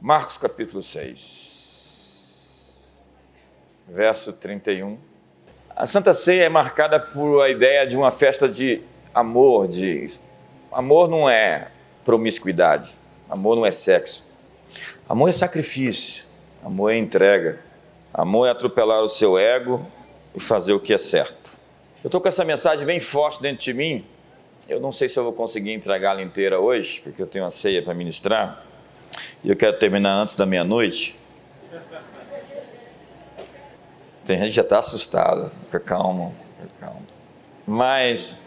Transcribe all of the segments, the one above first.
Marcos capítulo 6, verso 31. A Santa Ceia é marcada por a ideia de uma festa de amor, de amor não é promiscuidade, amor não é sexo. Amor é sacrifício, amor é entrega, amor é atropelar o seu ego e fazer o que é certo. Eu estou com essa mensagem bem forte dentro de mim. Eu não sei se eu vou conseguir entregá-la inteira hoje, porque eu tenho uma ceia para ministrar. E eu quero terminar antes da meia-noite. Tem gente que já está assustada. Fica calmo, fica calmo. Mas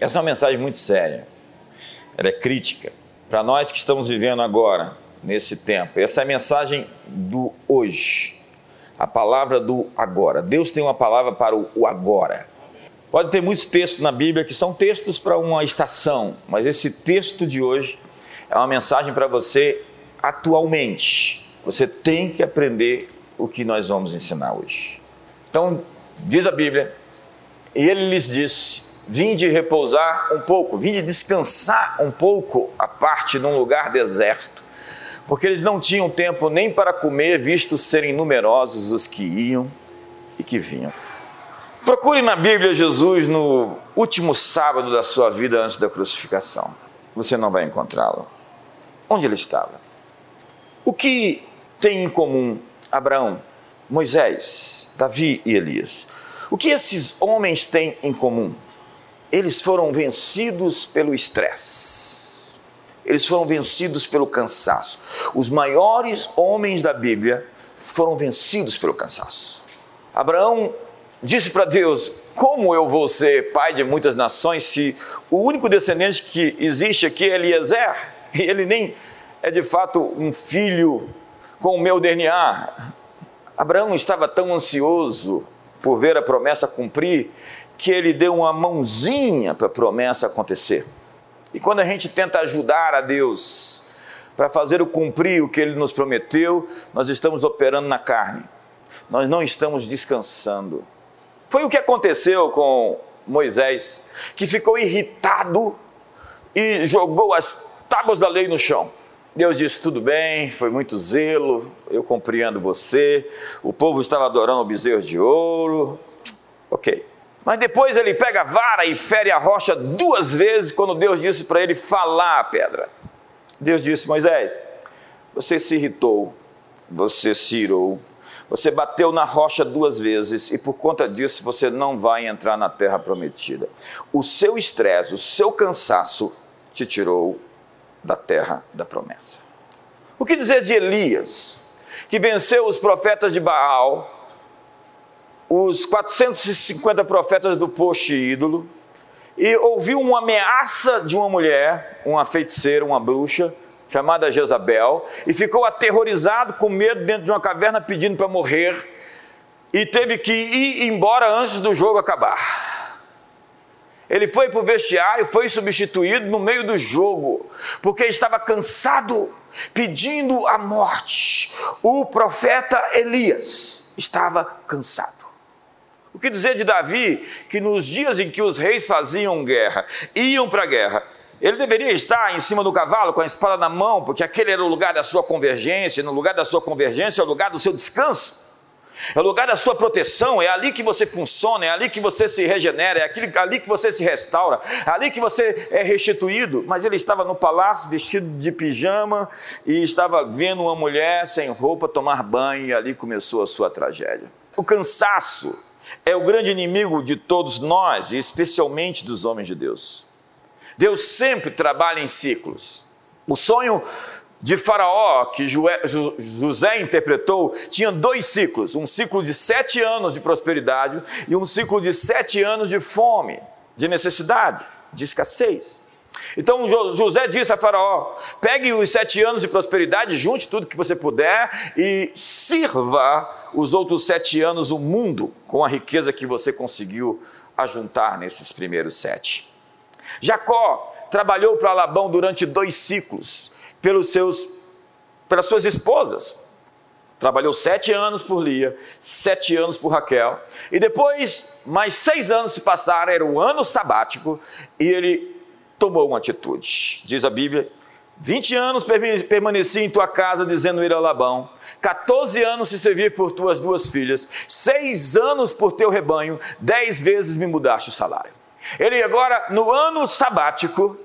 essa é uma mensagem muito séria. Ela é crítica. Para nós que estamos vivendo agora, nesse tempo. Essa é a mensagem do hoje. A palavra do agora. Deus tem uma palavra para o agora. Pode ter muitos textos na Bíblia que são textos para uma estação, mas esse texto de hoje é uma mensagem para você atualmente. Você tem que aprender o que nós vamos ensinar hoje. Então, diz a Bíblia, e ele lhes disse: Vinde repousar um pouco, vinde descansar um pouco a parte num lugar deserto, porque eles não tinham tempo nem para comer, visto serem numerosos os que iam e que vinham. Procure na Bíblia Jesus no último sábado da sua vida antes da crucificação. Você não vai encontrá-lo. Onde ele estava? O que tem em comum Abraão, Moisés, Davi e Elias? O que esses homens têm em comum? Eles foram vencidos pelo estresse. Eles foram vencidos pelo cansaço. Os maiores homens da Bíblia foram vencidos pelo cansaço. Abraão disse para Deus: Como eu vou ser pai de muitas nações se o único descendente que existe aqui é Eliezer? E ele nem é de fato um filho com o meu DNA. Abraão estava tão ansioso por ver a promessa cumprir que ele deu uma mãozinha para a promessa acontecer. E quando a gente tenta ajudar a Deus para fazer o cumprir o que ele nos prometeu, nós estamos operando na carne. Nós não estamos descansando. Foi o que aconteceu com Moisés, que ficou irritado e jogou as tábuas da lei no chão. Deus disse: tudo bem, foi muito zelo, eu compreendo você. O povo estava adorando o bezerro de ouro. Ok. Mas depois ele pega a vara e fere a rocha duas vezes, quando Deus disse para ele falar a pedra. Deus disse: Moisés, você se irritou, você se irou, você bateu na rocha duas vezes e por conta disso você não vai entrar na terra prometida. O seu estresse, o seu cansaço te tirou da terra da promessa. O que dizer de Elias, que venceu os profetas de Baal, os 450 profetas do poste ídolo, e ouviu uma ameaça de uma mulher, uma feiticeira, uma bruxa, chamada Jezabel, e ficou aterrorizado, com medo, dentro de uma caverna, pedindo para morrer, e teve que ir embora antes do jogo acabar. Ele foi para o vestiário, foi substituído no meio do jogo, porque estava cansado, pedindo a morte. O profeta Elias estava cansado. O que dizer de Davi, que nos dias em que os reis faziam guerra, iam para a guerra, ele deveria estar em cima do cavalo com a espada na mão, porque aquele era o lugar da sua convergência, no lugar da sua convergência é o lugar do seu descanso é o lugar da sua proteção, é ali que você funciona, é ali que você se regenera, é ali que você se restaura, é ali que você é restituído. Mas ele estava no palácio vestido de pijama e estava vendo uma mulher sem roupa tomar banho, e ali começou a sua tragédia. O cansaço é o grande inimigo de todos nós, e especialmente dos homens de Deus. Deus sempre trabalha em ciclos. O sonho de Faraó, que José interpretou, tinha dois ciclos: um ciclo de sete anos de prosperidade e um ciclo de sete anos de fome, de necessidade, de escassez. Então José disse a Faraó: pegue os sete anos de prosperidade, junte tudo que você puder e sirva os outros sete anos o mundo com a riqueza que você conseguiu ajuntar nesses primeiros sete. Jacó trabalhou para Labão durante dois ciclos pelos seus, pelas suas esposas. Trabalhou sete anos por Lia, sete anos por Raquel, e depois mais seis anos se passaram, era o ano sabático, e ele tomou uma atitude. Diz a Bíblia 20 anos permaneci em tua casa, dizendo ir a Labão. 14 anos se servir por tuas duas filhas. Seis anos por teu rebanho. Dez vezes me mudaste o salário. Ele agora, no ano sabático,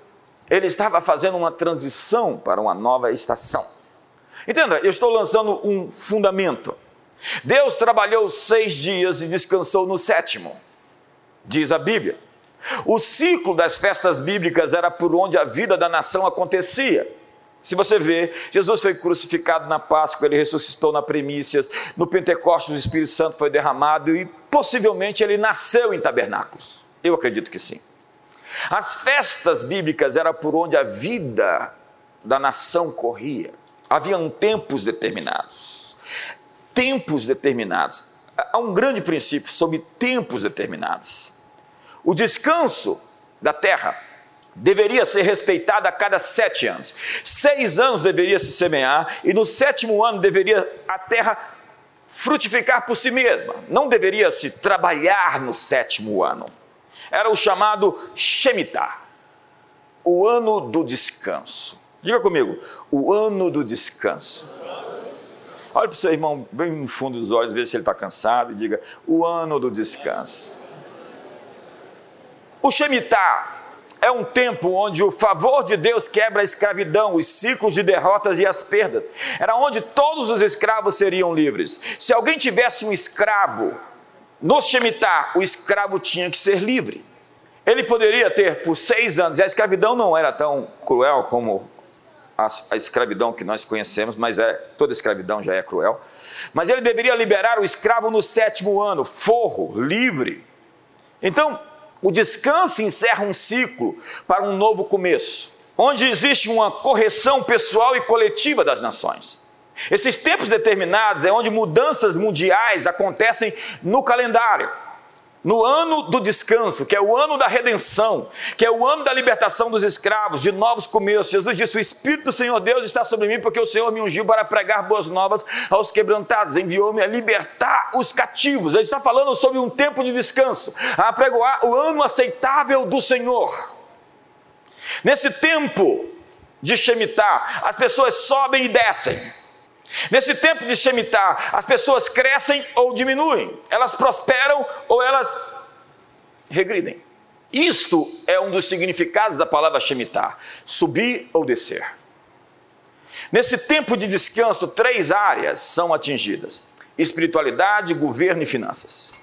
ele estava fazendo uma transição para uma nova estação. Entenda, eu estou lançando um fundamento. Deus trabalhou seis dias e descansou no sétimo, diz a Bíblia. O ciclo das festas bíblicas era por onde a vida da nação acontecia. Se você vê, Jesus foi crucificado na Páscoa, ele ressuscitou na Primícias, no Pentecostes o Espírito Santo foi derramado e possivelmente ele nasceu em tabernáculos. Eu acredito que sim. As festas bíblicas eram por onde a vida da nação corria. Haviam tempos determinados. Tempos determinados. Há um grande princípio sobre tempos determinados. O descanso da terra deveria ser respeitado a cada sete anos. Seis anos deveria se semear, e no sétimo ano deveria a terra frutificar por si mesma. Não deveria se trabalhar no sétimo ano. Era o chamado Shemitah, o ano do descanso. Diga comigo, o ano do descanso. Olhe para o seu irmão bem no fundo dos olhos, veja se ele está cansado e diga: o ano do descanso. O Shemitah é um tempo onde o favor de Deus quebra a escravidão, os ciclos de derrotas e as perdas. Era onde todos os escravos seriam livres. Se alguém tivesse um escravo, no Shemitah, o escravo tinha que ser livre. Ele poderia ter por seis anos, e a escravidão não era tão cruel como a, a escravidão que nós conhecemos, mas é, toda escravidão já é cruel. Mas ele deveria liberar o escravo no sétimo ano, forro, livre. Então, o descanso encerra um ciclo para um novo começo, onde existe uma correção pessoal e coletiva das nações. Esses tempos determinados é onde mudanças mundiais acontecem no calendário no ano do descanso, que é o ano da redenção, que é o ano da libertação dos escravos, de novos começos. Jesus disse: O Espírito do Senhor Deus está sobre mim, porque o Senhor me ungiu para pregar boas novas aos quebrantados, enviou-me a libertar os cativos. Ele está falando sobre um tempo de descanso, a pregoar o ano aceitável do Senhor. Nesse tempo de Shemitah, as pessoas sobem e descem Nesse tempo de Shemitah, as pessoas crescem ou diminuem, elas prosperam ou elas regridem. Isto é um dos significados da palavra Shemitah: subir ou descer. Nesse tempo de descanso, três áreas são atingidas: espiritualidade, governo e finanças.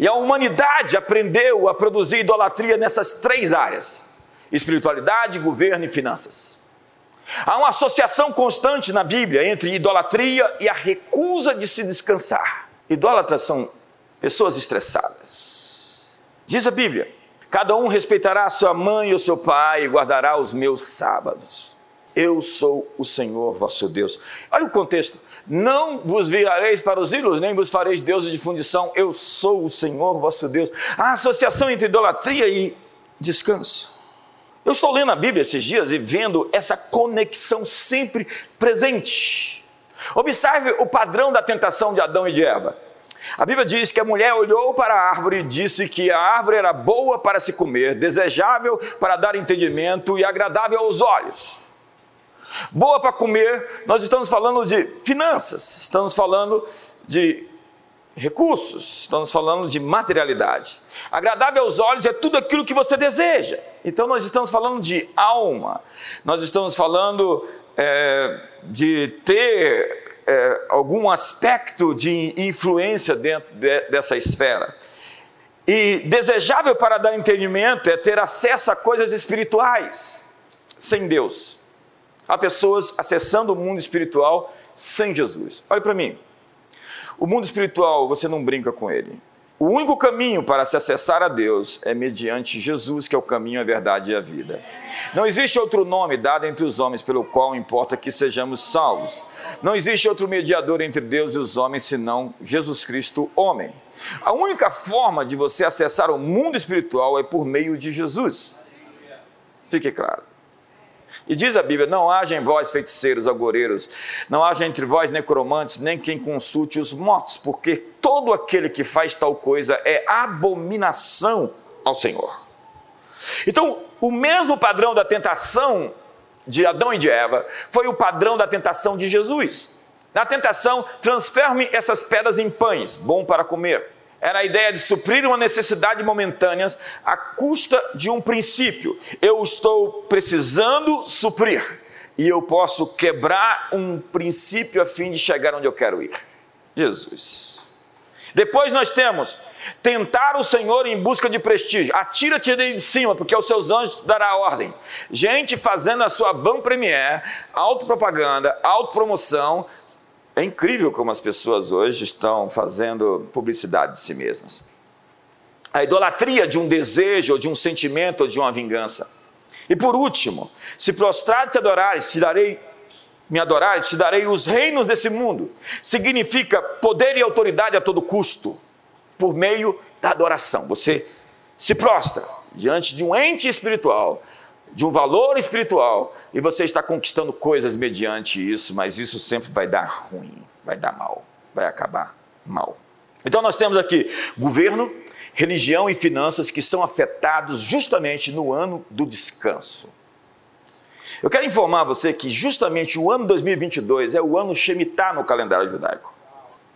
E a humanidade aprendeu a produzir idolatria nessas três áreas: espiritualidade, governo e finanças. Há uma associação constante na Bíblia entre idolatria e a recusa de se descansar. Idólatras são pessoas estressadas. Diz a Bíblia: cada um respeitará a sua mãe e o seu pai e guardará os meus sábados. Eu sou o Senhor vosso Deus. Olha o contexto. Não vos virareis para os ídolos, nem vos fareis deuses de fundição. Eu sou o Senhor vosso Deus. A associação entre idolatria e descanso. Eu estou lendo a Bíblia esses dias e vendo essa conexão sempre presente. Observe o padrão da tentação de Adão e de Eva. A Bíblia diz que a mulher olhou para a árvore e disse que a árvore era boa para se comer, desejável para dar entendimento e agradável aos olhos. Boa para comer, nós estamos falando de finanças, estamos falando de recursos, estamos falando de materialidade. Agradável aos olhos é tudo aquilo que você deseja. Então nós estamos falando de alma, nós estamos falando é, de ter é, algum aspecto de influência dentro de, dessa esfera. E desejável para dar entendimento é ter acesso a coisas espirituais sem Deus. Há pessoas acessando o mundo espiritual sem Jesus. Olha para mim. O mundo espiritual, você não brinca com ele. O único caminho para se acessar a Deus é mediante Jesus, que é o caminho, a verdade e a vida. Não existe outro nome dado entre os homens pelo qual importa que sejamos salvos. Não existe outro mediador entre Deus e os homens senão Jesus Cristo, homem. A única forma de você acessar o mundo espiritual é por meio de Jesus. Fique claro. E diz a Bíblia: não haja em vós feiticeiros, agoreiros, não haja entre vós necromantes, nem quem consulte os mortos, porque todo aquele que faz tal coisa é abominação ao Senhor. Então, o mesmo padrão da tentação de Adão e de Eva foi o padrão da tentação de Jesus. Na tentação, transforme essas pedras em pães, bom para comer. Era a ideia de suprir uma necessidade momentânea à custa de um princípio. Eu estou precisando suprir e eu posso quebrar um princípio a fim de chegar onde eu quero ir. Jesus. Depois nós temos tentar o Senhor em busca de prestígio. Atira-te de cima, porque aos seus anjos dará ordem. Gente fazendo a sua van premier, autopropaganda, autopromoção. É incrível como as pessoas hoje estão fazendo publicidade de si mesmas. A idolatria de um desejo, ou de um sentimento, ou de uma vingança. E por último, se prostrar e te adorares, te darei me adorares, te darei os reinos desse mundo. Significa poder e autoridade a todo custo, por meio da adoração. Você se prostra diante de um ente espiritual, de um valor espiritual, e você está conquistando coisas mediante isso, mas isso sempre vai dar ruim, vai dar mal, vai acabar mal. Então nós temos aqui governo, religião e finanças que são afetados justamente no ano do descanso. Eu quero informar você que justamente o ano 2022 é o ano Shemitah no calendário judaico.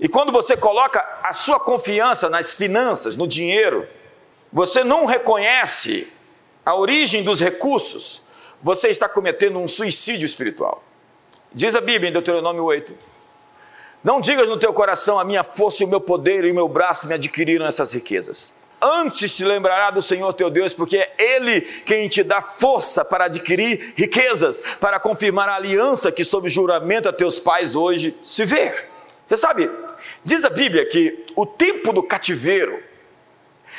E quando você coloca a sua confiança nas finanças, no dinheiro, você não reconhece a origem dos recursos, você está cometendo um suicídio espiritual. Diz a Bíblia em Deuteronômio 8: não digas no teu coração, a minha força e o meu poder e o meu braço me adquiriram essas riquezas. Antes te lembrará do Senhor teu Deus, porque é Ele quem te dá força para adquirir riquezas, para confirmar a aliança que, sob juramento a teus pais hoje se vê. Você sabe, diz a Bíblia que o tempo do cativeiro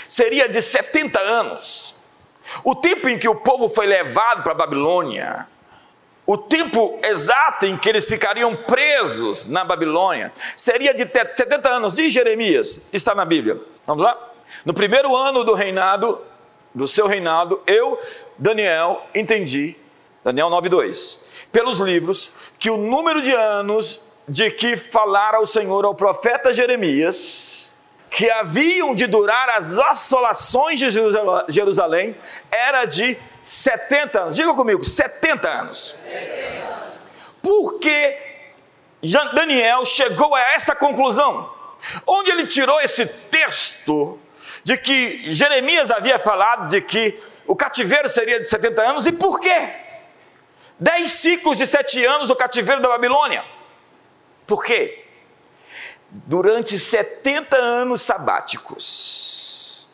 seria de 70 anos. O tempo em que o povo foi levado para a Babilônia o tempo exato em que eles ficariam presos na Babilônia seria de 70 anos. De Jeremias, está na Bíblia. Vamos lá? No primeiro ano do reinado, do seu reinado, eu, Daniel, entendi, Daniel 9,2, pelos livros, que o número de anos de que falara o Senhor ao profeta Jeremias, que haviam de durar as assolações de Jerusalém, era de 70 anos. Diga comigo, 70 anos. 70 anos. Por que Daniel chegou a essa conclusão? Onde ele tirou esse texto de que Jeremias havia falado de que o cativeiro seria de 70 anos e por quê? Dez ciclos de sete anos o cativeiro da Babilônia. Por quê? Durante 70 anos sabáticos,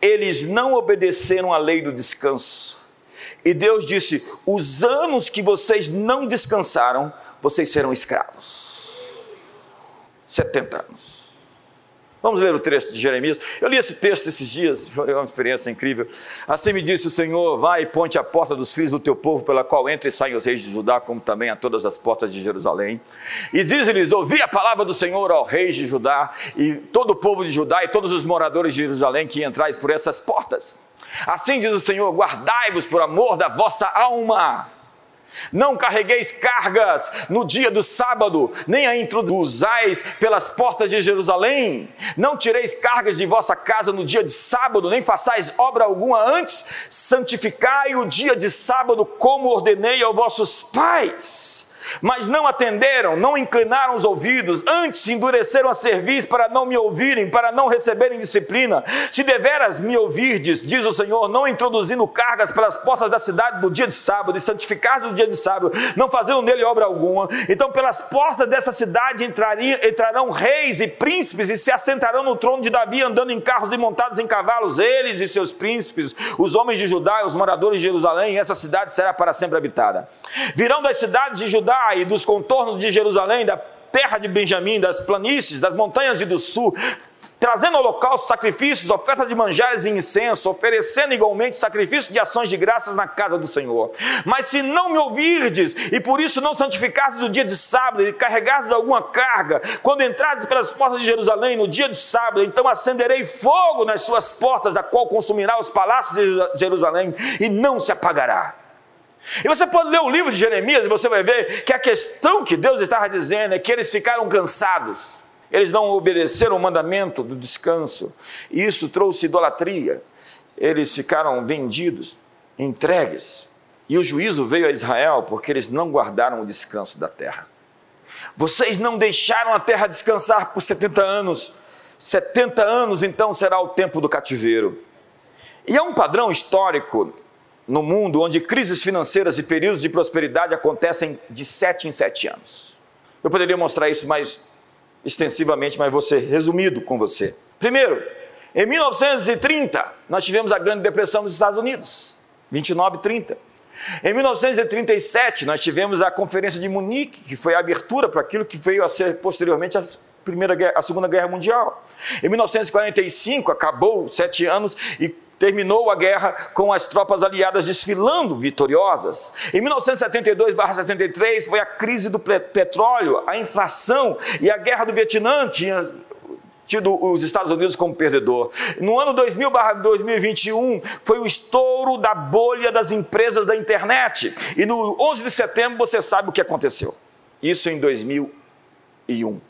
eles não obedeceram à lei do descanso e Deus disse: os anos que vocês não descansaram, vocês serão escravos. 70 anos. Vamos ler o texto de Jeremias. Eu li esse texto esses dias, foi uma experiência incrível. Assim me disse o Senhor: Vai e ponte a porta dos filhos do teu povo, pela qual entre e saem os reis de Judá, como também a todas as portas de Jerusalém. E diz-lhes: Ouvi a palavra do Senhor, ao reis de Judá, e todo o povo de Judá, e todos os moradores de Jerusalém que entrais por essas portas. Assim diz o Senhor: guardai-vos por amor da vossa alma. Não carregueis cargas no dia do sábado, nem a introduzais pelas portas de Jerusalém. Não tireis cargas de vossa casa no dia de sábado, nem façais obra alguma antes. Santificai o dia de sábado, como ordenei aos vossos pais mas não atenderam, não inclinaram os ouvidos, antes endureceram a cerviz para não me ouvirem, para não receberem disciplina. Se deveras me ouvirdes, diz o Senhor, não introduzindo cargas pelas portas da cidade no dia de sábado, e santificados no dia de sábado, não fazendo nele obra alguma, então pelas portas dessa cidade entrariam, entrarão reis e príncipes e se assentarão no trono de Davi, andando em carros e montados em cavalos, eles e seus príncipes, os homens de Judá, os moradores de Jerusalém, e essa cidade será para sempre habitada. Virão das cidades de Judá e dos contornos de Jerusalém, da terra de Benjamim, das planícies, das montanhas e do sul, trazendo holocaustos, sacrifícios, ofertas de manjares e incenso, oferecendo igualmente sacrifícios de ações de graças na casa do Senhor. Mas se não me ouvirdes, e por isso não santificardes o dia de sábado, e carregardes alguma carga, quando entrardes pelas portas de Jerusalém no dia de sábado, então acenderei fogo nas suas portas, a qual consumirá os palácios de Jerusalém, e não se apagará. E você pode ler o livro de Jeremias e você vai ver que a questão que Deus estava dizendo é que eles ficaram cansados, eles não obedeceram o mandamento do descanso, e isso trouxe idolatria, eles ficaram vendidos, entregues E o juízo veio a Israel porque eles não guardaram o descanso da terra. Vocês não deixaram a terra descansar por 70 anos. 70 anos então será o tempo do cativeiro. E é um padrão histórico no mundo onde crises financeiras e períodos de prosperidade acontecem de sete em sete anos. Eu poderia mostrar isso mais extensivamente, mas vou ser resumido com você. Primeiro, em 1930, nós tivemos a Grande Depressão dos Estados Unidos, 29 e 30. Em 1937, nós tivemos a Conferência de Munique, que foi a abertura para aquilo que veio a ser posteriormente a Primeira Guerra, a Segunda Guerra Mundial. Em 1945, acabou sete anos e terminou a guerra com as tropas aliadas desfilando vitoriosas. Em 1972/73 foi a crise do petróleo, a inflação e a guerra do Vietnã tinha tido os Estados Unidos como perdedor. No ano 2000/2021 foi o estouro da bolha das empresas da internet. E no 11 de setembro você sabe o que aconteceu. Isso em 2001.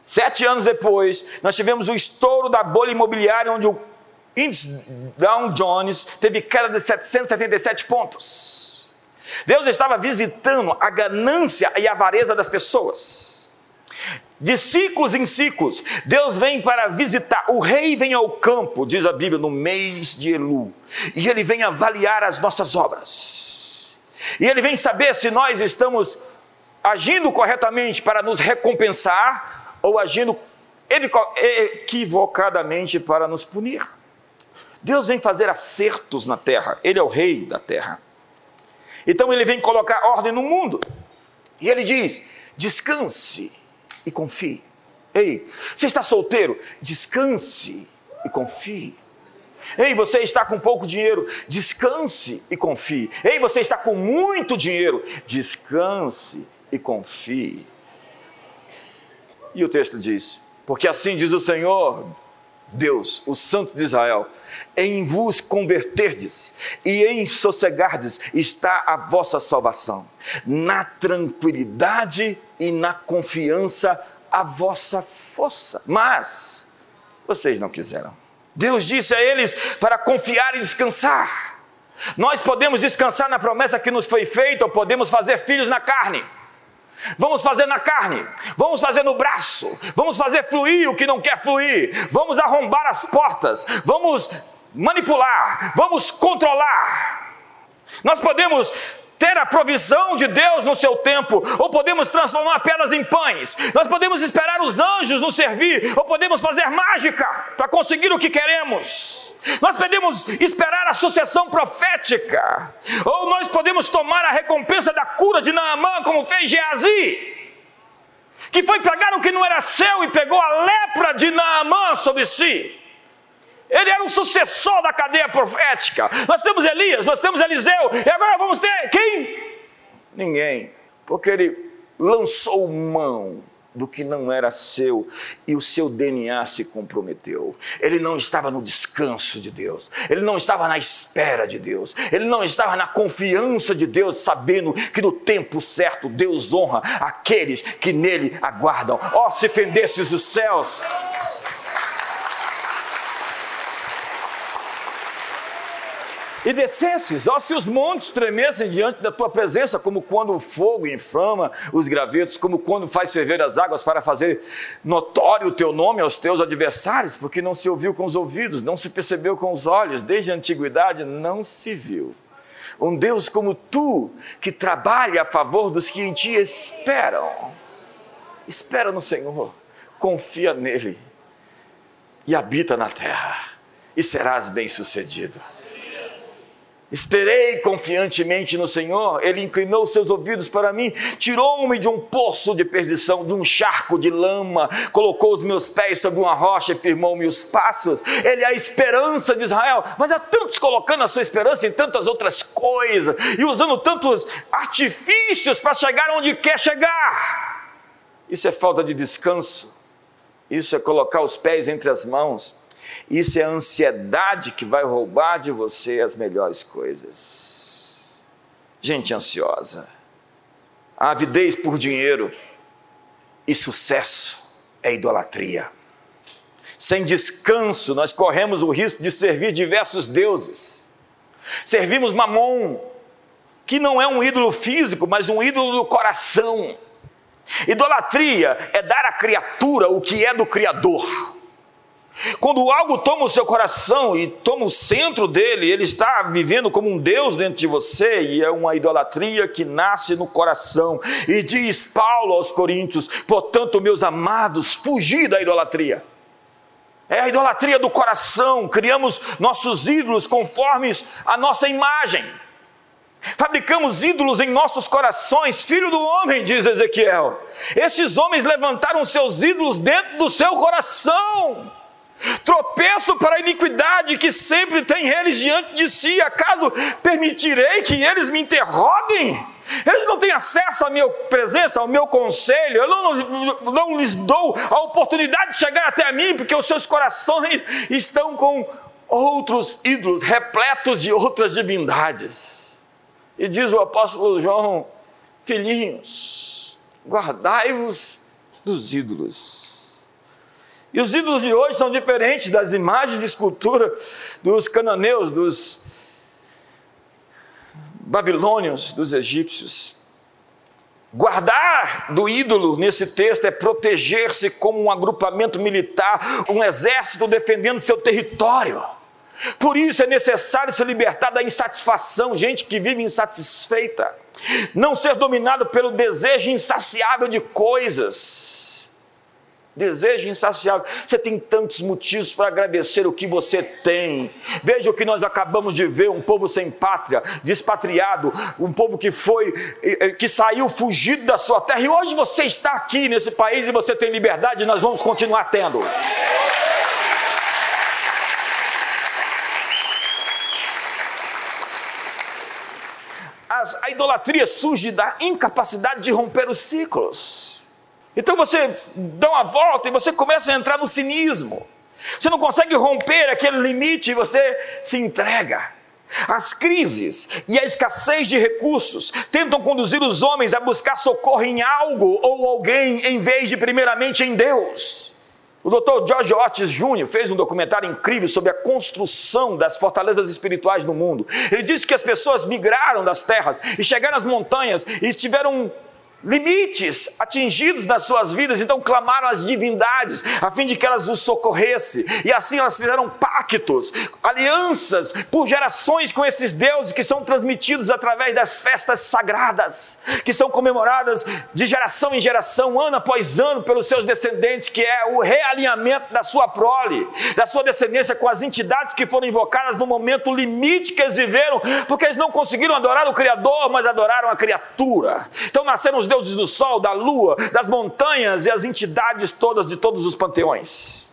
Sete anos depois, nós tivemos o estouro da bolha imobiliária, onde o índice Dow Jones teve queda de 777 pontos. Deus estava visitando a ganância e a avareza das pessoas. De ciclos em ciclos, Deus vem para visitar. O rei vem ao campo, diz a Bíblia, no mês de Elu, e ele vem avaliar as nossas obras. E ele vem saber se nós estamos agindo corretamente para nos recompensar ou agindo equivocadamente para nos punir. Deus vem fazer acertos na terra, Ele é o rei da terra. Então Ele vem colocar ordem no mundo. E Ele diz: descanse e confie. Ei, você está solteiro? Descanse e confie. Ei, você está com pouco dinheiro? Descanse e confie. Ei, você está com muito dinheiro? Descanse e confie. E o texto diz: Porque assim diz o Senhor, Deus, o Santo de Israel: em vos converterdes e em sossegardes está a vossa salvação. Na tranquilidade e na confiança a vossa força. Mas vocês não quiseram. Deus disse a eles para confiar e descansar. Nós podemos descansar na promessa que nos foi feita ou podemos fazer filhos na carne. Vamos fazer na carne, vamos fazer no braço, vamos fazer fluir o que não quer fluir, vamos arrombar as portas, vamos manipular, vamos controlar. Nós podemos ter a provisão de Deus no seu tempo, ou podemos transformar pedras em pães, nós podemos esperar os anjos nos servir, ou podemos fazer mágica para conseguir o que queremos. Nós podemos esperar a sucessão profética, ou nós podemos tomar a recompensa da cura de Naamã, como fez Geazi, que foi pegar o que não era seu e pegou a lepra de Naamã sobre si. Ele era um sucessor da cadeia profética. Nós temos Elias, nós temos Eliseu, e agora vamos ter quem? Ninguém, porque ele lançou mão do que não era seu e o seu DNA se comprometeu. Ele não estava no descanso de Deus, ele não estava na espera de Deus, ele não estava na confiança de Deus, sabendo que no tempo certo Deus honra aqueles que nele aguardam. Ó, oh, se fendesses os céus e descesses, ó, se os montes tremessem diante da tua presença, como quando o fogo inflama os gravetos, como quando faz ferver as águas para fazer notório o teu nome aos teus adversários, porque não se ouviu com os ouvidos, não se percebeu com os olhos, desde a antiguidade não se viu. Um Deus como tu, que trabalha a favor dos que em ti esperam. Espera no Senhor, confia nele e habita na terra, e serás bem-sucedido. Esperei confiantemente no Senhor, Ele inclinou seus ouvidos para mim, tirou-me de um poço de perdição, de um charco de lama, colocou os meus pés sobre uma rocha e firmou-me os passos. Ele é a esperança de Israel, mas há tantos colocando a sua esperança em tantas outras coisas e usando tantos artifícios para chegar onde quer chegar. Isso é falta de descanso, isso é colocar os pés entre as mãos. Isso é a ansiedade que vai roubar de você as melhores coisas. Gente ansiosa, avidez por dinheiro e sucesso é idolatria. Sem descanso, nós corremos o risco de servir diversos deuses. Servimos Mamon, que não é um ídolo físico, mas um ídolo do coração. Idolatria é dar à criatura o que é do Criador. Quando algo toma o seu coração e toma o centro dele, ele está vivendo como um Deus dentro de você, e é uma idolatria que nasce no coração. E diz Paulo aos Coríntios: portanto, meus amados, fugi da idolatria. É a idolatria do coração, criamos nossos ídolos conforme a nossa imagem. Fabricamos ídolos em nossos corações, filho do homem, diz Ezequiel. Esses homens levantaram seus ídolos dentro do seu coração. Tropeço para a iniquidade que sempre tem eles diante de si. Acaso permitirei que eles me interroguem? Eles não têm acesso à minha presença, ao meu conselho. Eu não, não, não lhes dou a oportunidade de chegar até mim, porque os seus corações estão com outros ídolos, repletos de outras divindades. E diz o apóstolo João: Filhinhos, guardai-vos dos ídolos. E os ídolos de hoje são diferentes das imagens de escultura dos cananeus, dos babilônios, dos egípcios. Guardar do ídolo nesse texto é proteger-se como um agrupamento militar, um exército defendendo seu território. Por isso é necessário se libertar da insatisfação, gente que vive insatisfeita, não ser dominado pelo desejo insaciável de coisas Desejo insaciável. Você tem tantos motivos para agradecer o que você tem. Veja o que nós acabamos de ver: um povo sem pátria, despatriado, um povo que foi, que saiu fugido da sua terra. E hoje você está aqui nesse país e você tem liberdade, e nós vamos continuar tendo. a idolatria surge da incapacidade de romper os ciclos. Então você dá uma volta e você começa a entrar no cinismo. Você não consegue romper aquele limite e você se entrega. As crises e a escassez de recursos tentam conduzir os homens a buscar socorro em algo ou alguém em vez de primeiramente em Deus. O Dr. George Otis Jr. fez um documentário incrível sobre a construção das fortalezas espirituais no mundo. Ele disse que as pessoas migraram das terras e chegaram às montanhas e tiveram limites atingidos nas suas vidas, então clamaram às divindades a fim de que elas os socorressem, e assim elas fizeram pactos, alianças por gerações com esses deuses que são transmitidos através das festas sagradas, que são comemoradas de geração em geração, ano após ano, pelos seus descendentes, que é o realinhamento da sua prole, da sua descendência com as entidades que foram invocadas no momento limite que eles viveram, porque eles não conseguiram adorar o Criador, mas adoraram a criatura. Então nasceram os deuses do sol, da lua, das montanhas e as entidades todas de todos os panteões.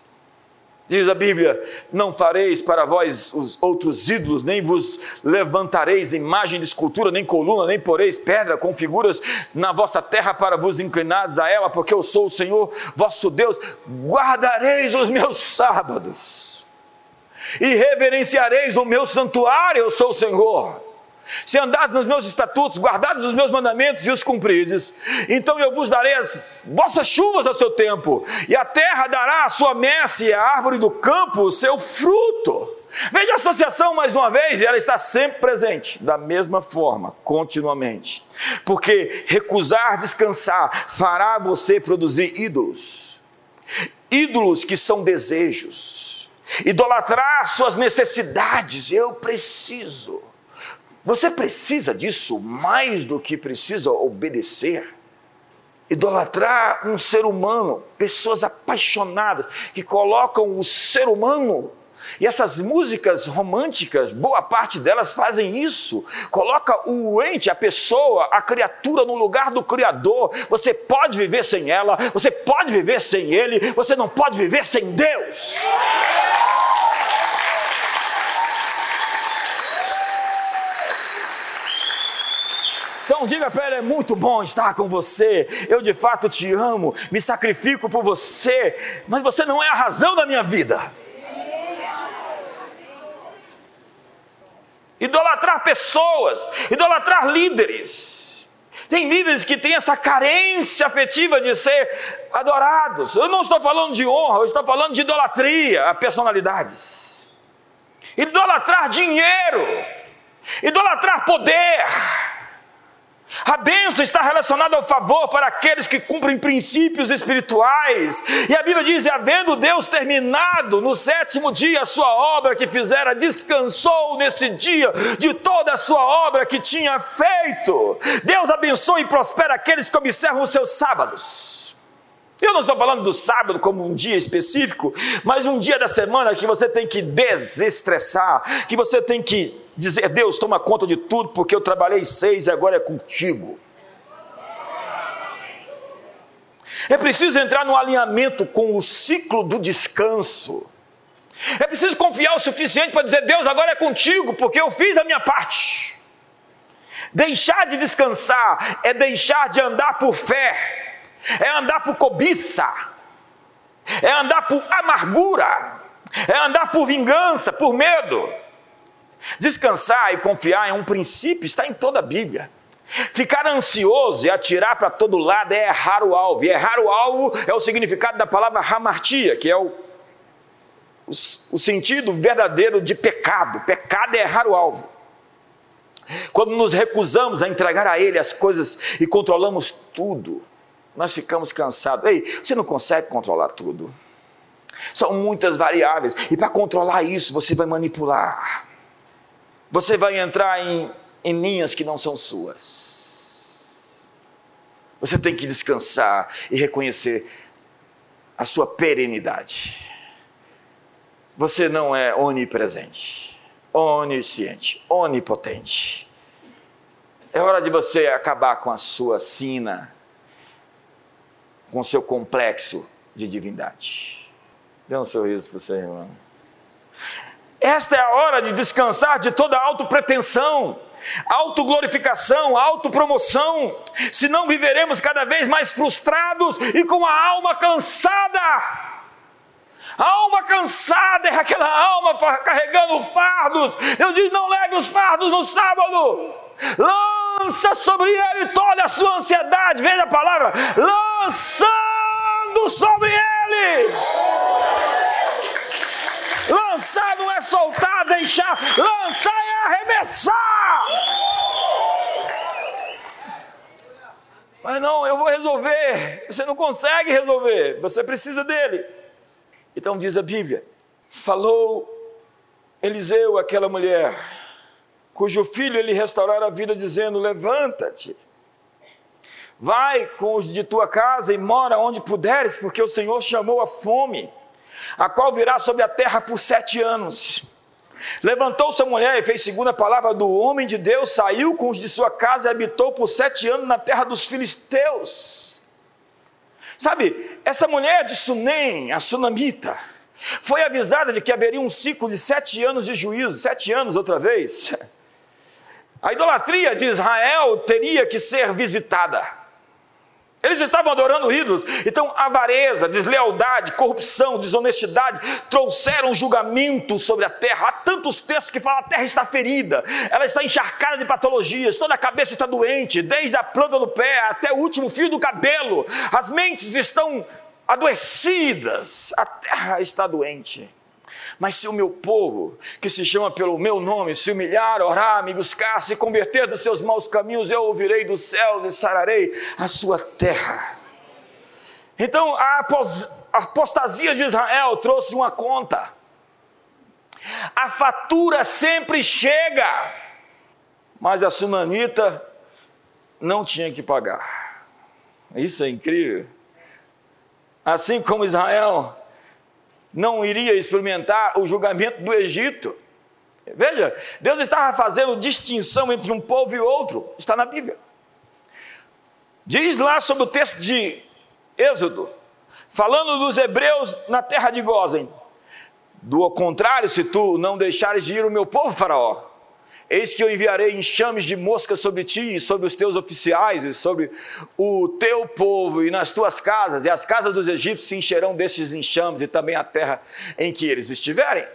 Diz a Bíblia: Não fareis para vós os outros ídolos, nem vos levantareis imagem de escultura, nem coluna, nem poreis pedra com figuras na vossa terra para vos inclinares a ela, porque eu sou o Senhor vosso Deus. Guardareis os meus sábados e reverenciareis o meu santuário, eu sou o Senhor. Se andares nos meus estatutos, guardados os meus mandamentos e os cumprides, então eu vos darei as vossas chuvas ao seu tempo, e a terra dará a sua messe, e a árvore do campo o seu fruto. Veja a associação mais uma vez, e ela está sempre presente, da mesma forma, continuamente. Porque recusar descansar fará você produzir ídolos. Ídolos que são desejos. Idolatrar suas necessidades. Eu preciso. Você precisa disso mais do que precisa obedecer. Idolatrar um ser humano, pessoas apaixonadas que colocam o ser humano e essas músicas românticas, boa parte delas fazem isso. Coloca o ente, a pessoa, a criatura no lugar do Criador. Você pode viver sem ela, você pode viver sem ele, você não pode viver sem Deus. Então diga para ela: é muito bom estar com você. Eu de fato te amo, me sacrifico por você, mas você não é a razão da minha vida. Idolatrar pessoas, idolatrar líderes. Tem líderes que têm essa carência afetiva de ser adorados. Eu não estou falando de honra, eu estou falando de idolatria a personalidades. Idolatrar dinheiro, idolatrar poder A bênção está relacionada ao favor para aqueles que cumprem princípios espirituais. E a Bíblia diz: havendo Deus terminado no sétimo dia a sua obra que fizera, descansou nesse dia de toda a sua obra que tinha feito. Deus abençoa e prospera aqueles que observam os seus sábados. Eu não estou falando do sábado como um dia específico, mas um dia da semana que você tem que desestressar, que você tem que dizer: Deus, toma conta de tudo, porque eu trabalhei seis e agora é contigo. É preciso entrar no alinhamento com o ciclo do descanso. É preciso confiar o suficiente para dizer: Deus, agora é contigo, porque eu fiz a minha parte. Deixar de descansar é deixar de andar por fé, é andar por cobiça, é andar por amargura, é andar por vingança, por medo. Descansar e confiar é um princípio, está em toda a Bíblia. Ficar ansioso e atirar para todo lado é errar o alvo. E errar o alvo é o significado da palavra hamartia, que é o, o, o sentido verdadeiro de pecado. Pecado é errar o alvo. Quando nos recusamos a entregar a Ele as coisas e controlamos tudo, nós ficamos cansados. Ei, você não consegue controlar tudo. São muitas variáveis. E para controlar isso, você vai manipular você vai entrar em, em linhas que não são suas. Você tem que descansar e reconhecer a sua perenidade. Você não é onipresente, onisciente, onipotente. É hora de você acabar com a sua sina, com seu complexo de divindade. Dê um sorriso para você, irmão. Esta é a hora de descansar de toda autopretensão, autoglorificação, autopromoção, senão viveremos cada vez mais frustrados e com a alma cansada. A alma cansada é aquela alma carregando fardos. Eu digo: não leve os fardos no sábado. Lança sobre ele toda a sua ansiedade. Veja a palavra: lançando sobre ele. Lançar não é soltar, deixar, lançar é arremessar. Mas não, eu vou resolver. Você não consegue resolver, você precisa dele. Então diz a Bíblia: falou Eliseu àquela mulher, cujo filho ele restaurara a vida, dizendo: Levanta-te, vai com os de tua casa e mora onde puderes, porque o Senhor chamou a fome a qual virá sobre a terra por sete anos. Levantou-se a mulher e fez segundo a palavra do homem de Deus, saiu com os de sua casa e habitou por sete anos na terra dos filisteus. Sabe, essa mulher de Sunem, a sunamita, foi avisada de que haveria um ciclo de sete anos de juízo, sete anos outra vez. A idolatria de Israel teria que ser visitada. Eles estavam adorando ídolos. Então, avareza, deslealdade, corrupção, desonestidade trouxeram julgamento sobre a terra. Há tantos textos que falam: a terra está ferida, ela está encharcada de patologias, toda a cabeça está doente, desde a planta do pé até o último fio do cabelo. As mentes estão adoecidas, a terra está doente. Mas se o meu povo, que se chama pelo meu nome, se humilhar, orar, me buscar, se converter dos seus maus caminhos, eu ouvirei dos céus e sararei a sua terra. Então a apostasia de Israel trouxe uma conta. A fatura sempre chega, mas a sunanita não tinha que pagar. Isso é incrível. Assim como Israel não iria experimentar o julgamento do Egito. Veja, Deus estava fazendo distinção entre um povo e outro, está na Bíblia. Diz lá sobre o texto de Êxodo, falando dos hebreus na terra de Gozem. Do contrário, se tu não deixares de ir o meu povo, Faraó, Eis que eu enviarei enxames de moscas sobre ti e sobre os teus oficiais e sobre o teu povo e nas tuas casas, e as casas dos egípcios se encherão destes enxames e também a terra em que eles estiverem.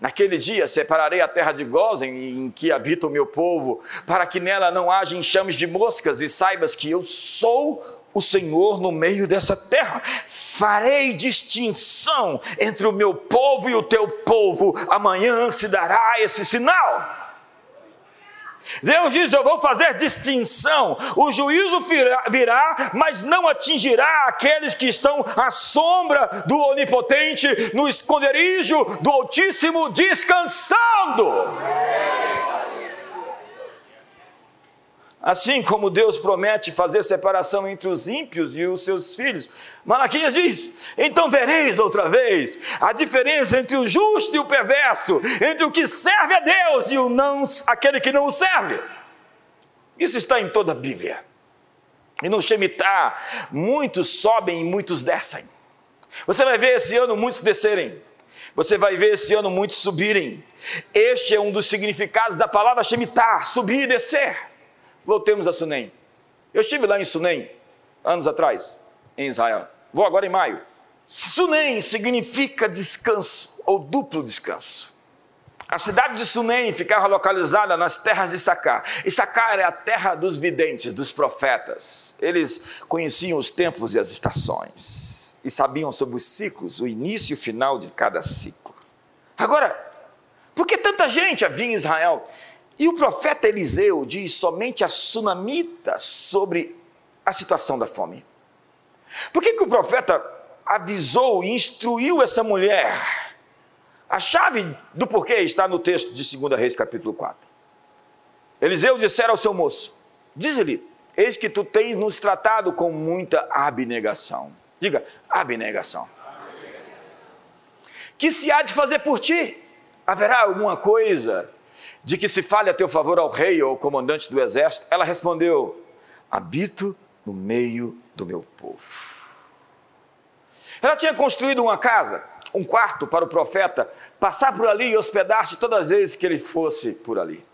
Naquele dia separarei a terra de Gozen, em que habita o meu povo, para que nela não haja enxames de moscas, e saibas que eu sou o Senhor no meio dessa terra. Farei distinção entre o meu povo e o teu povo. Amanhã se dará esse sinal. Deus diz: Eu vou fazer distinção. O juízo virá, mas não atingirá aqueles que estão à sombra do Onipotente, no esconderijo do Altíssimo, descansando. Assim como Deus promete fazer separação entre os ímpios e os seus filhos, Malaquias diz: então vereis outra vez a diferença entre o justo e o perverso, entre o que serve a Deus e o não, aquele que não o serve. Isso está em toda a Bíblia. E no Shemitah, muitos sobem e muitos descem. Você vai ver esse ano muitos descerem. Você vai ver esse ano muitos subirem. Este é um dos significados da palavra Shemitah, subir e descer. Voltemos a Sunem. Eu estive lá em Sunem, anos atrás, em Israel. Vou agora em maio. Sunem significa descanso, ou duplo descanso. A cidade de Sunem ficava localizada nas terras de Issacar. Issacar é a terra dos videntes, dos profetas. Eles conheciam os tempos e as estações. E sabiam sobre os ciclos, o início e o final de cada ciclo. Agora, por que tanta gente havia em Israel? E o profeta Eliseu diz somente a sunamita sobre a situação da fome. Por que, que o profeta avisou e instruiu essa mulher? A chave do porquê está no texto de 2 Reis, capítulo 4. Eliseu dissera ao seu moço: Diz-lhe, eis que tu tens nos tratado com muita abnegação. Diga, abnegação. abnegação. Que se há de fazer por ti? Haverá alguma coisa de que se fale a teu favor ao rei ou ao comandante do exército? Ela respondeu: Habito no meio do meu povo. Ela tinha construído uma casa, um quarto para o profeta passar por ali e hospedar-se todas as vezes que ele fosse por ali.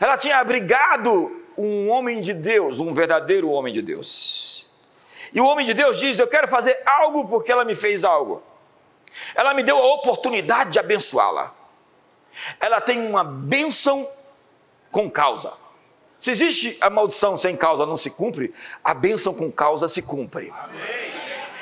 Ela tinha abrigado um homem de Deus, um verdadeiro homem de Deus. E o homem de Deus diz: Eu quero fazer algo porque ela me fez algo. Ela me deu a oportunidade de abençoá-la ela tem uma bênção com causa. Se existe a maldição sem causa não se cumpre, a bênção com causa se cumpre. Amém.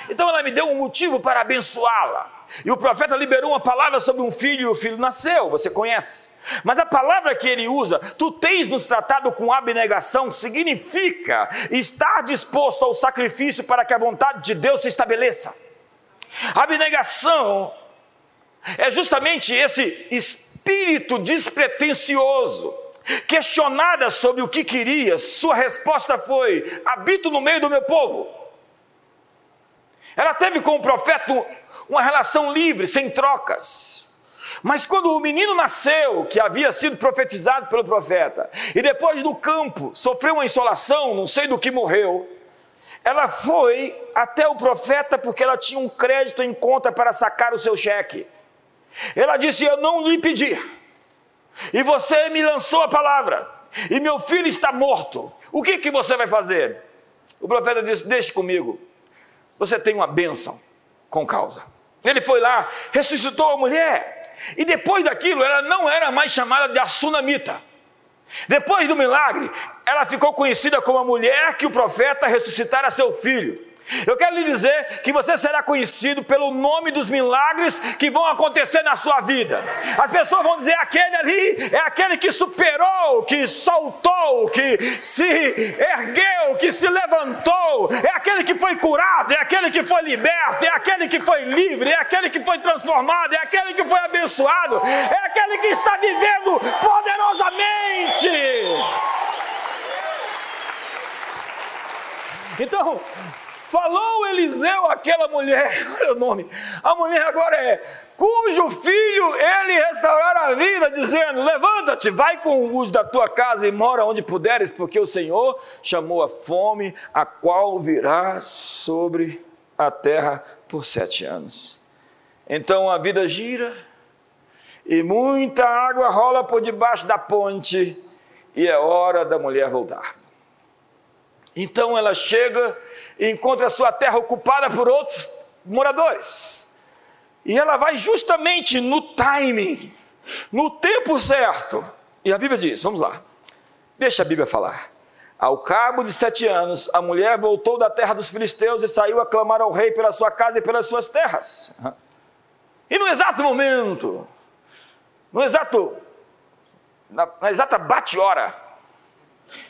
Então ela me deu um motivo para abençoá-la. E o profeta liberou uma palavra sobre um filho e o filho nasceu, você conhece. Mas a palavra que ele usa, tu tens nos tratado com abnegação, significa estar disposto ao sacrifício para que a vontade de Deus se estabeleça. Abnegação é justamente esse espírito despretensioso, questionada sobre o que queria, sua resposta foi: habito no meio do meu povo. Ela teve com o profeta uma relação livre, sem trocas. Mas quando o menino nasceu, que havia sido profetizado pelo profeta, e depois no campo sofreu uma insolação, não sei do que morreu, ela foi até o profeta porque ela tinha um crédito em conta para sacar o seu cheque. Ela disse: Eu não lhe pedi, e você me lançou a palavra, e meu filho está morto. O que, que você vai fazer? O profeta disse: Deixe comigo, você tem uma bênção com causa. Ele foi lá, ressuscitou a mulher, e depois daquilo ela não era mais chamada de Assunamita. Depois do milagre, ela ficou conhecida como a mulher que o profeta ressuscitara seu filho. Eu quero lhe dizer que você será conhecido pelo nome dos milagres que vão acontecer na sua vida. As pessoas vão dizer: aquele ali é aquele que superou, que soltou, que se ergueu, que se levantou, é aquele que foi curado, é aquele que foi liberto, é aquele que foi livre, é aquele que foi transformado, é aquele que foi abençoado, é aquele que está vivendo poderosamente. Então, Falou Eliseu àquela mulher, olha o nome, a mulher agora é, cujo filho ele restaurará a vida, dizendo: Levanta-te, vai com os da tua casa e mora onde puderes, porque o Senhor chamou a fome, a qual virá sobre a terra por sete anos. Então a vida gira, e muita água rola por debaixo da ponte, e é hora da mulher voltar. Então ela chega e encontra a sua terra ocupada por outros moradores. E ela vai justamente no timing, no tempo certo. E a Bíblia diz: vamos lá, deixa a Bíblia falar. Ao cabo de sete anos, a mulher voltou da terra dos filisteus e saiu a clamar ao rei pela sua casa e pelas suas terras. E no exato momento, no exato, na, na exata bate-hora,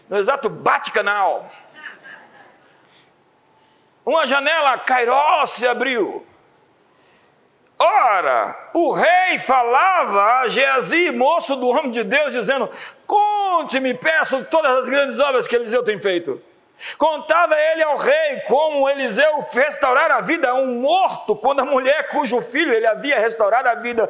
no exato bate-canal, uma janela Cairó se abriu. Ora, o rei falava a Geazi, moço do homem de Deus, dizendo: Conte-me, peço todas as grandes obras que Eliseu tem feito. Contava ele ao rei como Eliseu restaurara a vida a um morto, quando a mulher cujo filho ele havia restaurado a vida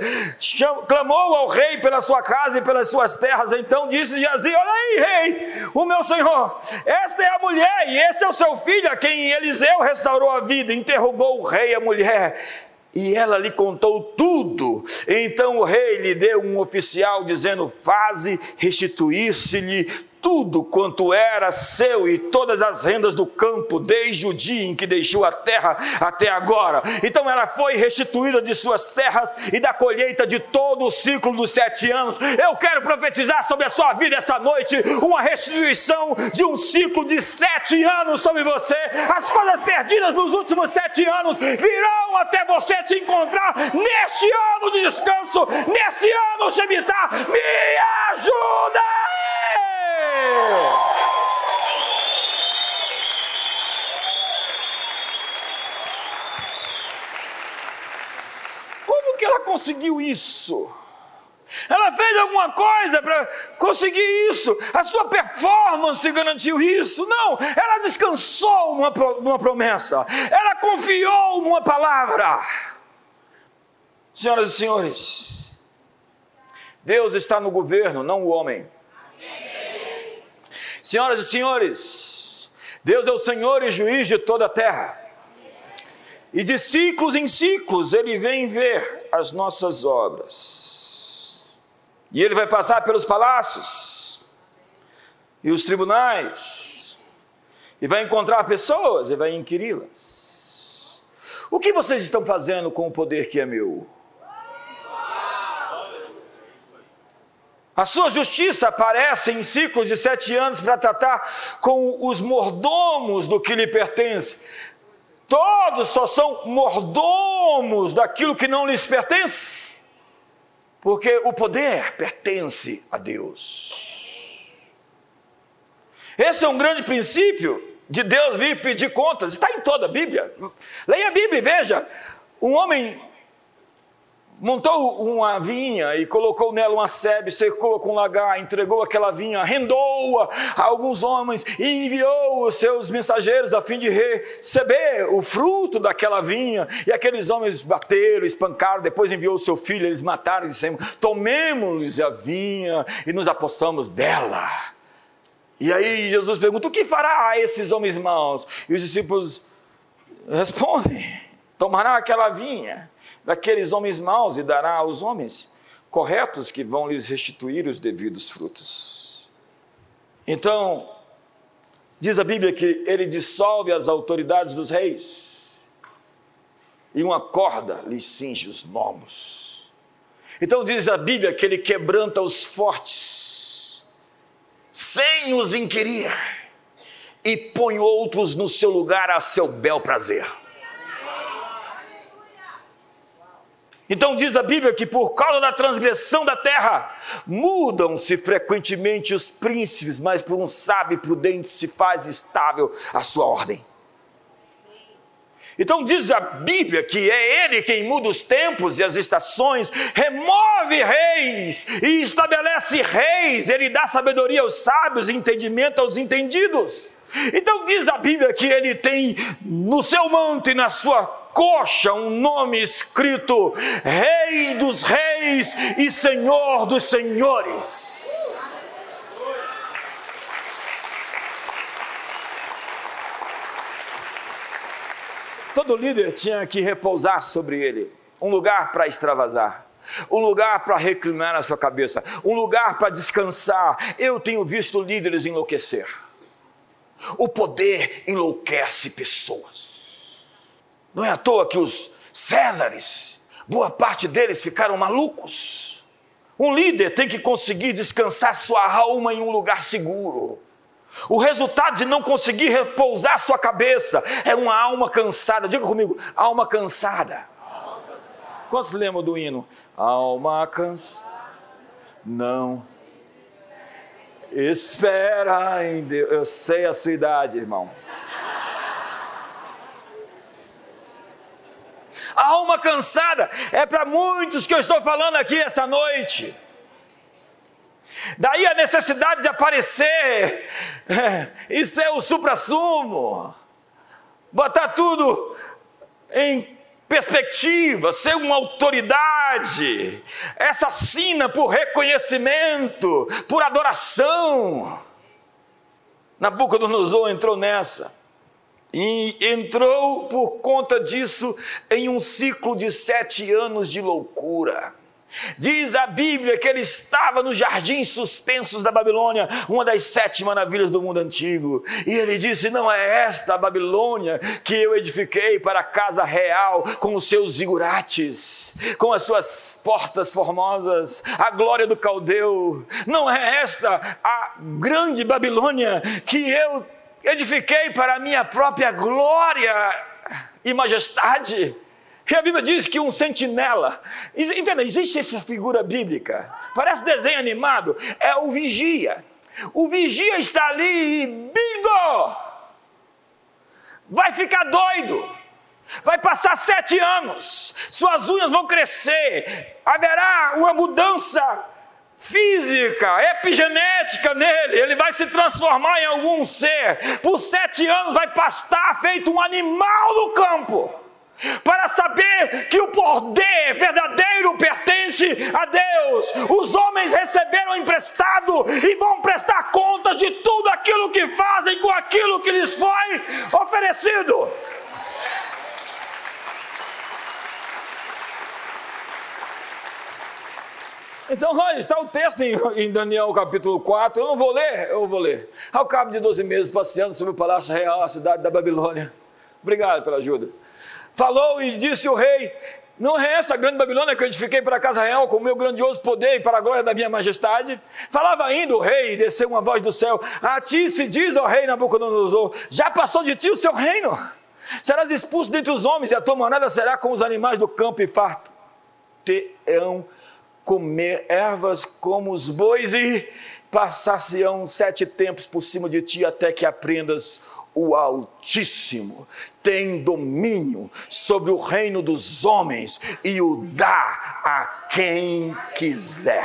clamou ao rei pela sua casa e pelas suas terras. Então disse Geazi: Olha aí, rei, o meu senhor, esta é a mulher e este é o seu filho a quem Eliseu restaurou a vida. Interrogou o rei a mulher e ela lhe contou tudo. Então o rei lhe deu um oficial dizendo: Faze restituir-se-lhe tudo quanto era seu e todas as rendas do campo, desde o dia em que deixou a terra até agora. Então ela foi restituída de suas terras e da colheita de todo o ciclo dos sete anos. Eu quero profetizar sobre a sua vida essa noite uma restituição de um ciclo de sete anos sobre você. As coisas perdidas nos últimos sete anos virão até você te encontrar neste ano de descanso, nesse ano Shemitah. Me ajuda! Como que ela conseguiu isso? Ela fez alguma coisa para conseguir isso? A sua performance garantiu isso? Não, ela descansou numa, numa promessa, ela confiou numa palavra. Senhoras e senhores, Deus está no governo, não o homem. Senhoras e senhores, Deus é o Senhor e juiz de toda a terra. E de ciclos em ciclos ele vem ver as nossas obras. E ele vai passar pelos palácios e os tribunais, e vai encontrar pessoas e vai inquiri-las. O que vocês estão fazendo com o poder que é meu? A sua justiça aparece em ciclos de sete anos para tratar com os mordomos do que lhe pertence. Todos só são mordomos daquilo que não lhes pertence, porque o poder pertence a Deus. Esse é um grande princípio de Deus vir pedir contas, está em toda a Bíblia. Leia a Bíblia e veja: um homem montou uma vinha e colocou nela uma sebe, secou-a com lagar, entregou aquela vinha, arrendou-a a alguns homens e enviou os seus mensageiros a fim de receber o fruto daquela vinha. E aqueles homens bateram, espancaram, depois enviou o seu filho, eles mataram e disseram: Tomemos-lhes a vinha e nos apossamos dela. E aí Jesus pergunta: O que fará a esses homens maus? E os discípulos respondem: Tomará aquela vinha daqueles homens maus e dará aos homens corretos que vão lhes restituir os devidos frutos. Então, diz a Bíblia que ele dissolve as autoridades dos reis e uma corda lhes cinge os lomos. Então diz a Bíblia que ele quebranta os fortes, sem os inquirir, e põe outros no seu lugar a seu bel prazer. Então diz a Bíblia que por causa da transgressão da terra, mudam-se frequentemente os príncipes, mas por um sábio prudente se faz estável a sua ordem. Então diz a Bíblia que é Ele quem muda os tempos e as estações, remove reis e estabelece reis, Ele dá sabedoria aos sábios e entendimento aos entendidos. Então diz a Bíblia que Ele tem no seu manto e na sua coxa um nome escrito: Rei dos Reis e Senhor dos Senhores. Todo líder tinha que repousar sobre ele, um lugar para extravasar um lugar para reclinar a sua cabeça, um lugar para descansar. Eu tenho visto líderes enlouquecer. O poder enlouquece pessoas. Não é à toa que os Césares, boa parte deles ficaram malucos. Um líder tem que conseguir descansar sua alma em um lugar seguro. O resultado de não conseguir repousar sua cabeça é uma alma cansada. Diga comigo, alma cansada. Alma cansada. Quantos lembram do hino? Alma cansada, não Espera em Deus. Eu sei a sua idade, irmão. A alma cansada é para muitos que eu estou falando aqui essa noite. Daí a necessidade de aparecer é, e ser o supra-sumo, botar tudo em perspectiva, ser uma autoridade, essa sina por reconhecimento, por adoração. Nabucodonosor entrou nessa. E entrou por conta disso em um ciclo de sete anos de loucura. Diz a Bíblia que ele estava nos jardins suspensos da Babilônia, uma das sete maravilhas do mundo antigo. E ele disse: Não é esta a Babilônia que eu edifiquei para a casa real, com os seus zigurates, com as suas portas formosas, a glória do caldeu. Não é esta a grande Babilônia que eu edifiquei para a minha própria glória e majestade. E a Bíblia diz que um sentinela, entenda, existe essa figura bíblica, parece desenho animado, é o vigia. O vigia está ali e bingo! Vai ficar doido, vai passar sete anos, suas unhas vão crescer, haverá uma mudança física, epigenética nele, ele vai se transformar em algum ser, por sete anos vai pastar feito um animal no campo para saber que o poder verdadeiro pertence a Deus. Os homens receberam emprestado e vão prestar contas de tudo aquilo que fazem com aquilo que lhes foi oferecido. Então, está o texto em, Daniel capítulo 4. Eu não vou ler, eu vou ler. Ao cabo de 12 meses, passeando sobre o palácio real, a cidade da Babilônia. Obrigado pela ajuda. Falou e disse o rei: Não é essa grande Babilônia que eu edifiquei para a casa real com o meu grandioso poder e para a glória da minha majestade? Falava ainda o rei e desceu uma voz do céu: A ti se diz, ó rei Nabucodonosor, já passou de ti o seu reino. Serás expulso dentre os homens e a tua morada será com os animais do campo e farto. Comer ervas como os bois e passar-se-ão sete tempos por cima de ti até que aprendas o Altíssimo tem domínio sobre o reino dos homens e o dá a quem quiser.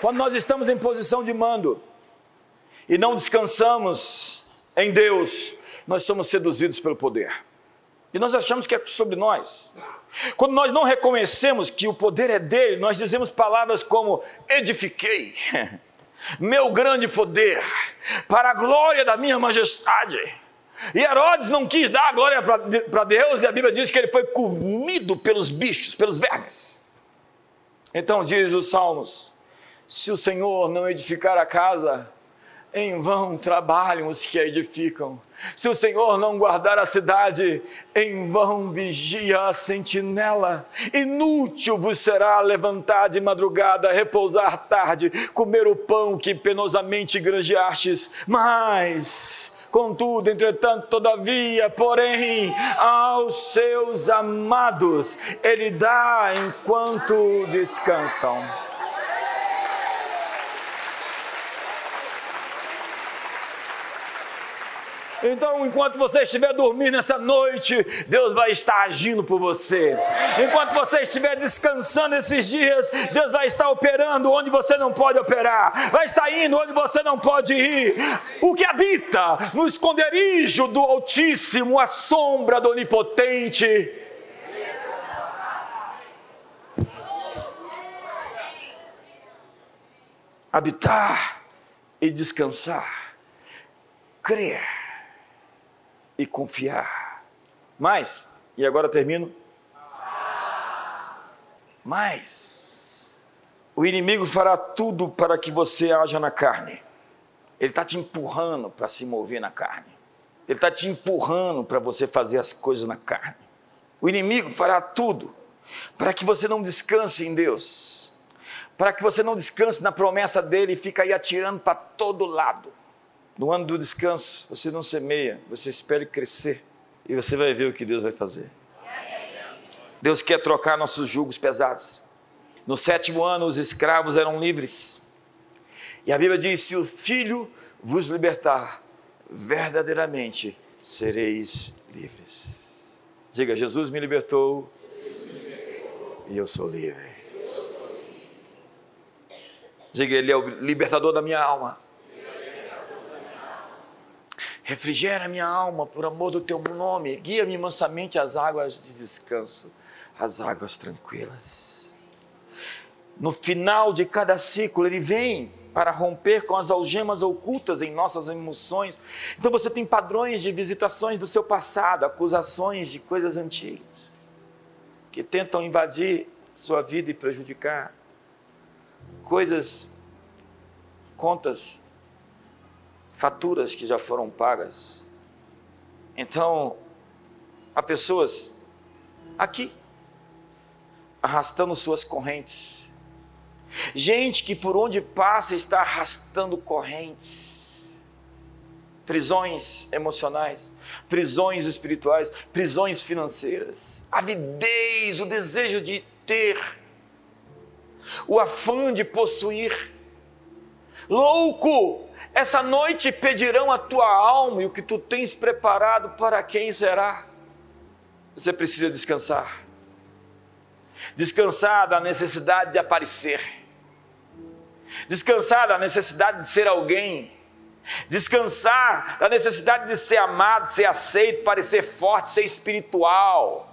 Quando nós estamos em posição de mando e não descansamos em Deus, nós somos seduzidos pelo poder. E nós achamos que é sobre nós. Quando nós não reconhecemos que o poder é dele, nós dizemos palavras como edifiquei, meu grande poder, para a glória da minha majestade. E Herodes não quis dar a glória para Deus, e a Bíblia diz que ele foi comido pelos bichos, pelos vermes. Então diz os Salmos: se o Senhor não edificar a casa, em vão trabalham os que a edificam. Se o Senhor não guardar a cidade, em vão vigia a sentinela. Inútil vos será levantar de madrugada, repousar tarde, comer o pão que penosamente granjeastes. Mas, contudo, entretanto, todavia, porém, aos seus amados, Ele dá enquanto descansam. Então, enquanto você estiver dormindo essa noite, Deus vai estar agindo por você. Enquanto você estiver descansando esses dias, Deus vai estar operando onde você não pode operar, vai estar indo onde você não pode ir. O que habita no esconderijo do Altíssimo, a sombra do Onipotente. Habitar e descansar, crer e confiar. Mas, e agora termino. Mas, o inimigo fará tudo para que você haja na carne. Ele está te empurrando para se mover na carne. Ele está te empurrando para você fazer as coisas na carne. O inimigo fará tudo para que você não descanse em Deus, para que você não descanse na promessa dele e fique aí atirando para todo lado. No ano do descanso, você não semeia, você espera crescer e você vai ver o que Deus vai fazer. Deus quer trocar nossos julgos pesados. No sétimo ano, os escravos eram livres. E a Bíblia diz: se o filho vos libertar, verdadeiramente sereis livres. Diga: Jesus me libertou, e eu sou livre. Diga: Ele é o libertador da minha alma. Refrigera minha alma por amor do teu nome. Guia-me mansamente às águas de descanso, às águas tranquilas. No final de cada ciclo, ele vem para romper com as algemas ocultas em nossas emoções. Então você tem padrões de visitações do seu passado, acusações de coisas antigas que tentam invadir sua vida e prejudicar. Coisas, contas faturas que já foram pagas. Então, há pessoas aqui arrastando suas correntes. Gente que por onde passa está arrastando correntes. Prisões emocionais, prisões espirituais, prisões financeiras, avidez, o desejo de ter, o afã de possuir. Louco, essa noite pedirão a tua alma e o que tu tens preparado para quem será? Você precisa descansar. Descansar da necessidade de aparecer. Descansar da necessidade de ser alguém. Descansar da necessidade de ser amado, ser aceito, parecer forte, ser espiritual.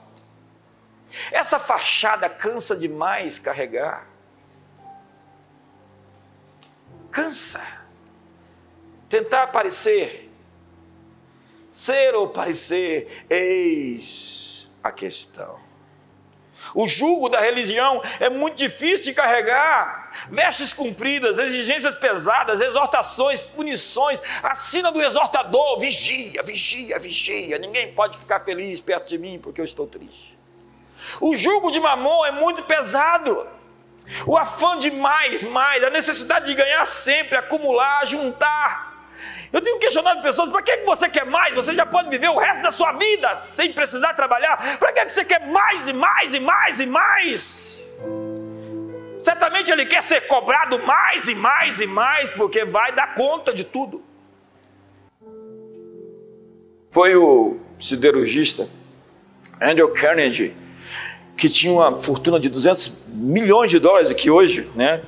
Essa fachada cansa demais carregar. Cansa tentar aparecer, ser ou parecer, eis a questão. O jugo da religião é muito difícil de carregar. Vestes cumpridas, exigências pesadas, exortações, punições. Assina do exortador, vigia, vigia, vigia. Ninguém pode ficar feliz perto de mim porque eu estou triste. O jugo de mamon é muito pesado. O afã de mais, mais, a necessidade de ganhar sempre, acumular, juntar. Eu tenho questionado pessoas: para que você quer mais? Você já pode viver o resto da sua vida sem precisar trabalhar. Para que você quer mais e mais e mais e mais? Certamente ele quer ser cobrado mais e mais e mais, porque vai dar conta de tudo. Foi o siderurgista Andrew Carnegie que tinha uma fortuna de 200 milhões de dólares aqui hoje, né?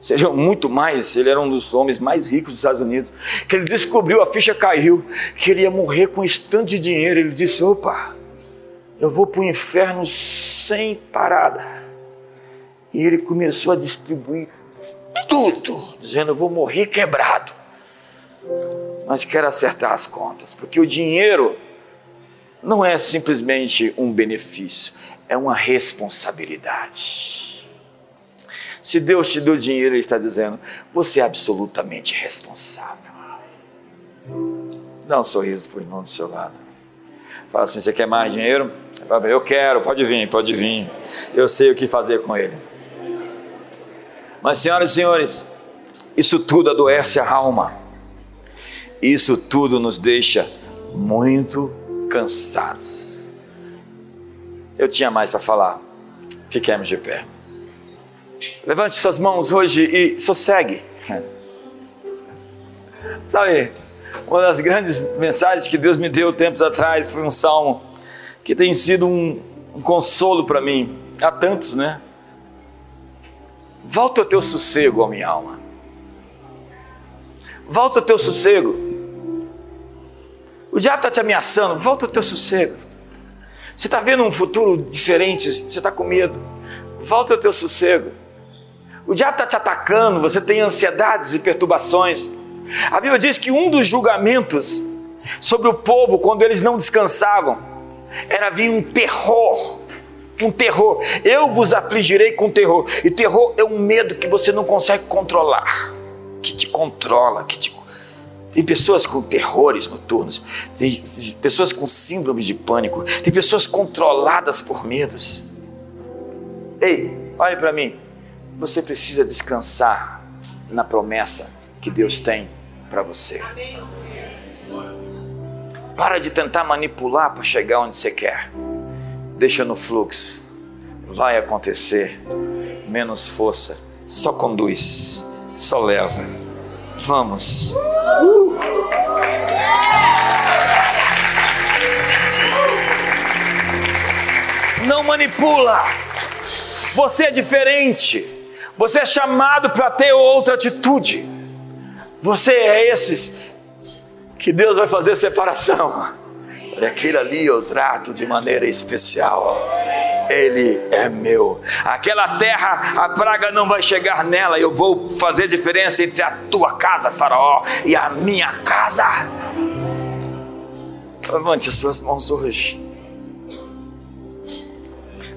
Seriam muito mais, ele era um dos homens mais ricos dos Estados Unidos, que ele descobriu, a ficha caiu, que ele ia morrer com um instante de dinheiro, ele disse, opa, eu vou para o inferno sem parada, e ele começou a distribuir tudo, dizendo, eu vou morrer quebrado, mas quero acertar as contas, porque o dinheiro não é simplesmente um benefício, é uma responsabilidade. Se Deus te deu dinheiro, Ele está dizendo: você é absolutamente responsável. Dá um sorriso para o irmão do seu lado. Fala assim: você quer mais dinheiro? Eu quero, pode vir, pode vir. Eu sei o que fazer com ele. Mas, senhoras e senhores, isso tudo adoece a alma. Isso tudo nos deixa muito cansados. Eu tinha mais para falar. Fiquemos de pé. Levante suas mãos hoje e sossegue. Sabe, uma das grandes mensagens que Deus me deu tempos atrás foi um salmo que tem sido um, um consolo para mim. Há tantos, né? Volta o teu sossego, ó minha alma. Volta o teu sossego. O diabo está te ameaçando, volta o teu sossego. Você está vendo um futuro diferente, você está com medo. Volta o teu sossego. O diabo está te atacando, você tem ansiedades e perturbações. A Bíblia diz que um dos julgamentos sobre o povo, quando eles não descansavam, era vir um terror. Um terror. Eu vos afligirei com terror. E terror é um medo que você não consegue controlar, que te controla, que te tem pessoas com terrores noturnos, tem pessoas com síndromes de pânico, tem pessoas controladas por medos. Ei, olhe para mim. Você precisa descansar na promessa que Deus tem para você. Para de tentar manipular para chegar onde você quer. Deixa no fluxo. vai acontecer. Menos força, só conduz, só leva. Vamos. Uh. Não manipula. Você é diferente. Você é chamado para ter outra atitude. Você é esses que Deus vai fazer separação. Aquele ali eu trato de maneira especial. Ele é meu. Aquela terra, a praga não vai chegar nela. Eu vou fazer diferença entre a tua casa, Faraó, e a minha casa. Levante as suas mãos hoje.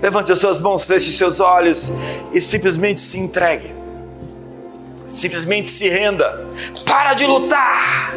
Levante as suas mãos, feche seus olhos e simplesmente se entregue. Simplesmente se renda. Para de lutar